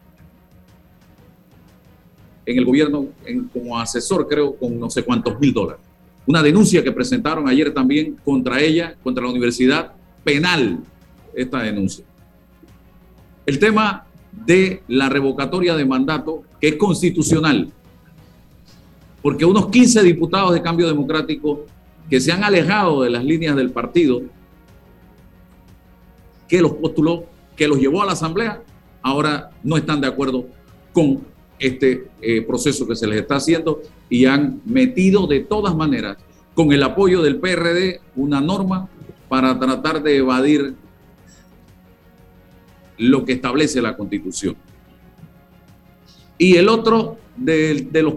en el gobierno como asesor, creo, con no sé cuántos mil dólares. Una denuncia que presentaron ayer también contra ella, contra la universidad, penal, esta denuncia. El tema de la revocatoria de mandato, que es constitucional, porque unos 15 diputados de cambio democrático que se han alejado de las líneas del partido, que los postuló, que los llevó a la Asamblea, ahora no están de acuerdo con este eh, proceso que se les está haciendo y han metido de todas maneras, con el apoyo del PRD, una norma para tratar de evadir lo que establece la Constitución. Y el otro de, de los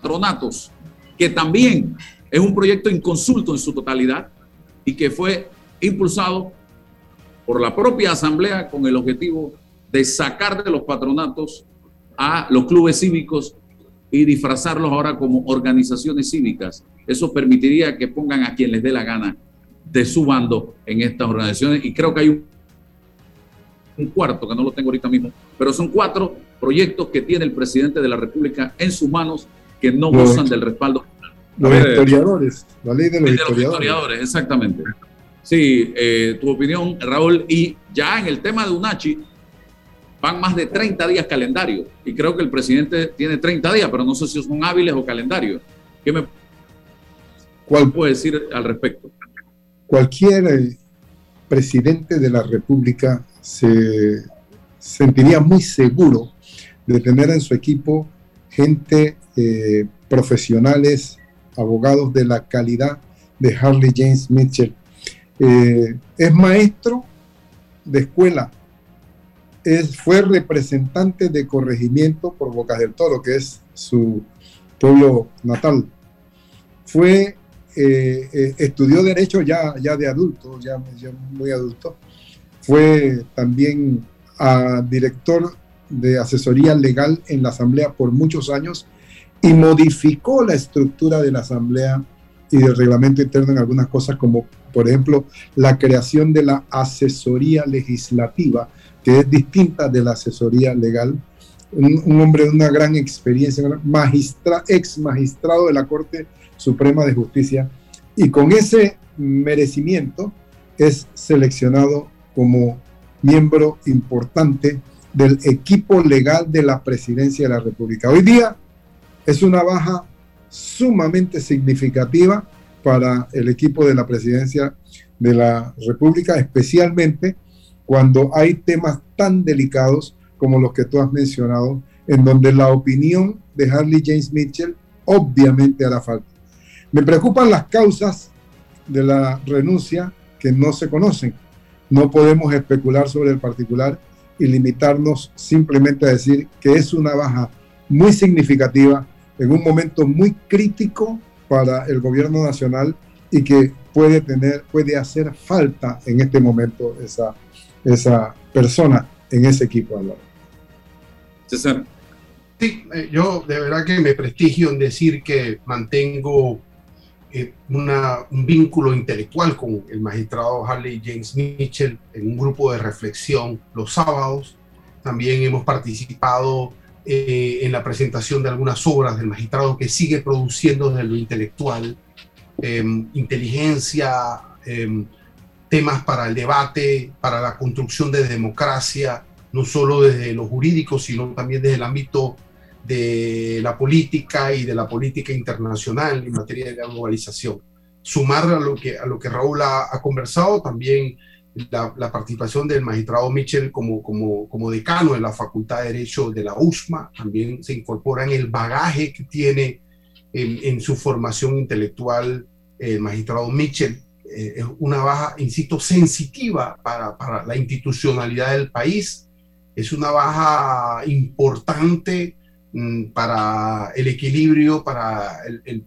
patronatos, que también es un proyecto inconsulto en su totalidad y que fue impulsado por la propia Asamblea con el objetivo de sacar de los patronatos a los clubes cívicos y disfrazarlos ahora como organizaciones cívicas. Eso permitiría que pongan a quien les dé la gana de su bando en estas organizaciones y creo que hay un, un cuarto, que no lo tengo ahorita mismo, pero son cuatro proyectos que tiene el presidente de la República en sus manos que no Los- gozan del respaldo. Los ver, historiadores, la ley de los de los historiadores. historiadores, exactamente. Sí, eh, tu opinión, Raúl. Y ya en el tema de UNACHI, van más de 30 días calendario. Y creo que el presidente tiene 30 días, pero no sé si son hábiles o calendarios. ¿Qué me ¿Cuál puede decir al respecto? cualquier eh, presidente de la República se sentiría muy seguro de tener en su equipo gente eh, profesionales, abogados de la calidad de Harley James Mitchell. Eh, es maestro de escuela, es, fue representante de corregimiento por Bocas del Toro, que es su pueblo natal. Fue eh, eh, estudió derecho ya, ya de adulto, ya, ya muy adulto. Fue también ah, director de asesoría legal en la Asamblea por muchos años y modificó la estructura de la Asamblea y del reglamento interno en algunas cosas como Por ejemplo, la creación de la asesoría legislativa, que es distinta de la asesoría legal. Un, hombre de una gran experiencia, magistra, ex magistrado de la Corte Suprema de Justicia, y con ese merecimiento es seleccionado como miembro importante del equipo legal de la presidencia de la República. Hoy día es una baja sumamente significativa para el equipo de la presidencia de la República, especialmente cuando hay temas tan delicados como los que tú has mencionado, en donde la opinión de Harley James Mitchell obviamente hará falta. Me preocupan las causas de la renuncia que no se conocen. No podemos especular sobre el particular y limitarnos simplemente a decir que es una baja muy significativa en un momento muy crítico para el gobierno nacional y que puede tener, puede hacer falta en este momento esa, esa persona en ese equipo, César. Sí, eh, yo de verdad que me prestigio en decir que mantengo eh, una, un vínculo intelectual con el magistrado Harley James Mitchell en un grupo de reflexión los sábados. También hemos participado eh, en la presentación de algunas obras del magistrado que sigue produciendo desde lo intelectual, em, inteligencia, em, temas para el debate, para la construcción de democracia, no solo desde lo jurídico, sino también desde el ámbito de la política y de la política internacional en materia de globalización. Sumar a lo que, a lo que Raúl ha, conversado, también la, participación del magistrado Mitchell como, como, como decano de la Facultad de Derecho de la USMA, también se incorpora en el bagaje que tiene en, en su formación intelectual el magistrado Mitchell. Eh, es una baja, insisto, sensitiva para, para la institucionalidad del país, es una baja importante Mm, para el equilibrio, para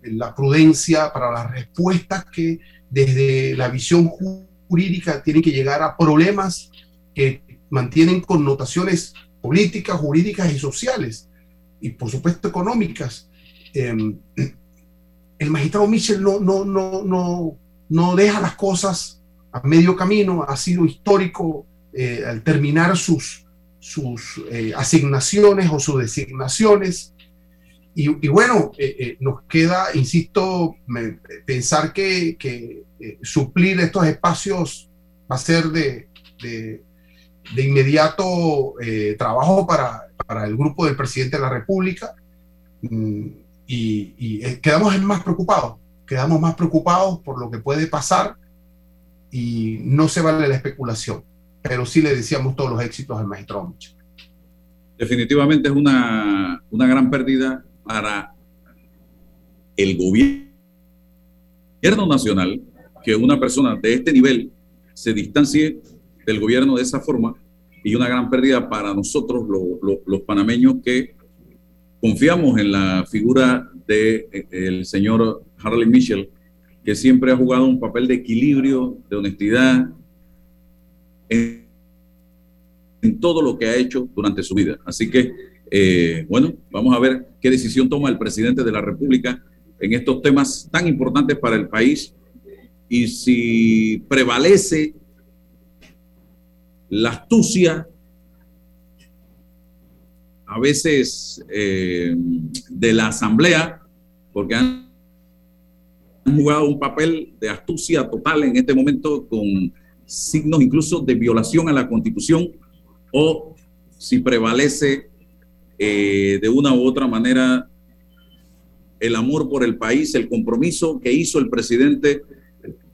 la prudencia, para las respuestas que desde la visión jurídica tienen que llegar a problemas que mantienen connotaciones políticas, jurídicas y sociales, y por supuesto económicas. Em, el magistrado Michel no, no, no, no, no deja las cosas a medio camino, ha sido histórico eh, al terminar sus, sus eh, asignaciones o sus designaciones. Y, bueno, eh, eh, nos queda, insisto, pensar que, suplir estos espacios va a ser de, de, inmediato trabajo para, para, el grupo del presidente de la República. Mm, y quedamos más preocupados, quedamos más preocupados por lo que puede pasar y no se vale la especulación pero sí le decíamos todos los éxitos al maestro Definitivamente es una, una gran pérdida para el gobierno nacional que una persona de este nivel se distancie del gobierno de esa forma y una gran pérdida para nosotros los, panameños que confiamos en la figura del de, eh, el señor Harley Mitchell, que siempre ha jugado un papel de equilibrio, de honestidad, en, todo lo que ha hecho durante su vida. Así que, eh, bueno, vamos a ver qué decisión toma el presidente de la República en estos temas tan importantes para el país y si prevalece la astucia a veces eh, de la Asamblea, porque han jugado un papel de astucia total en este momento con signos incluso de violación a la constitución o si prevalece eh, de una u otra manera el amor por el país, el compromiso que hizo el presidente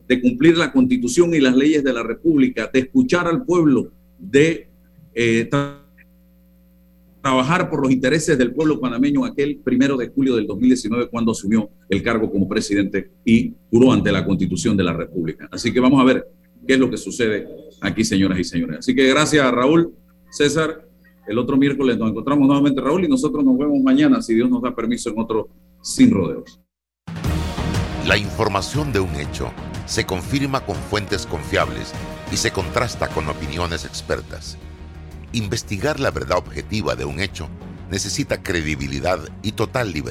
de cumplir la constitución y las leyes de la República, de escuchar al pueblo, de eh, trabajar por los intereses del pueblo panameño aquel primero de julio del 2019 cuando asumió el cargo como presidente y juró ante la constitución de la República. Así que vamos a ver qué es lo que sucede aquí, señoras y señores. Así que gracias, a Raúl. César, el otro miércoles nos encontramos nuevamente, Raúl, y nosotros nos vemos mañana, si Dios nos da permiso, en otro Sin Rodeos. La información de un hecho se confirma con fuentes confiables y se contrasta con opiniones expertas. Investigar la verdad objetiva de un hecho necesita credibilidad y total libertad.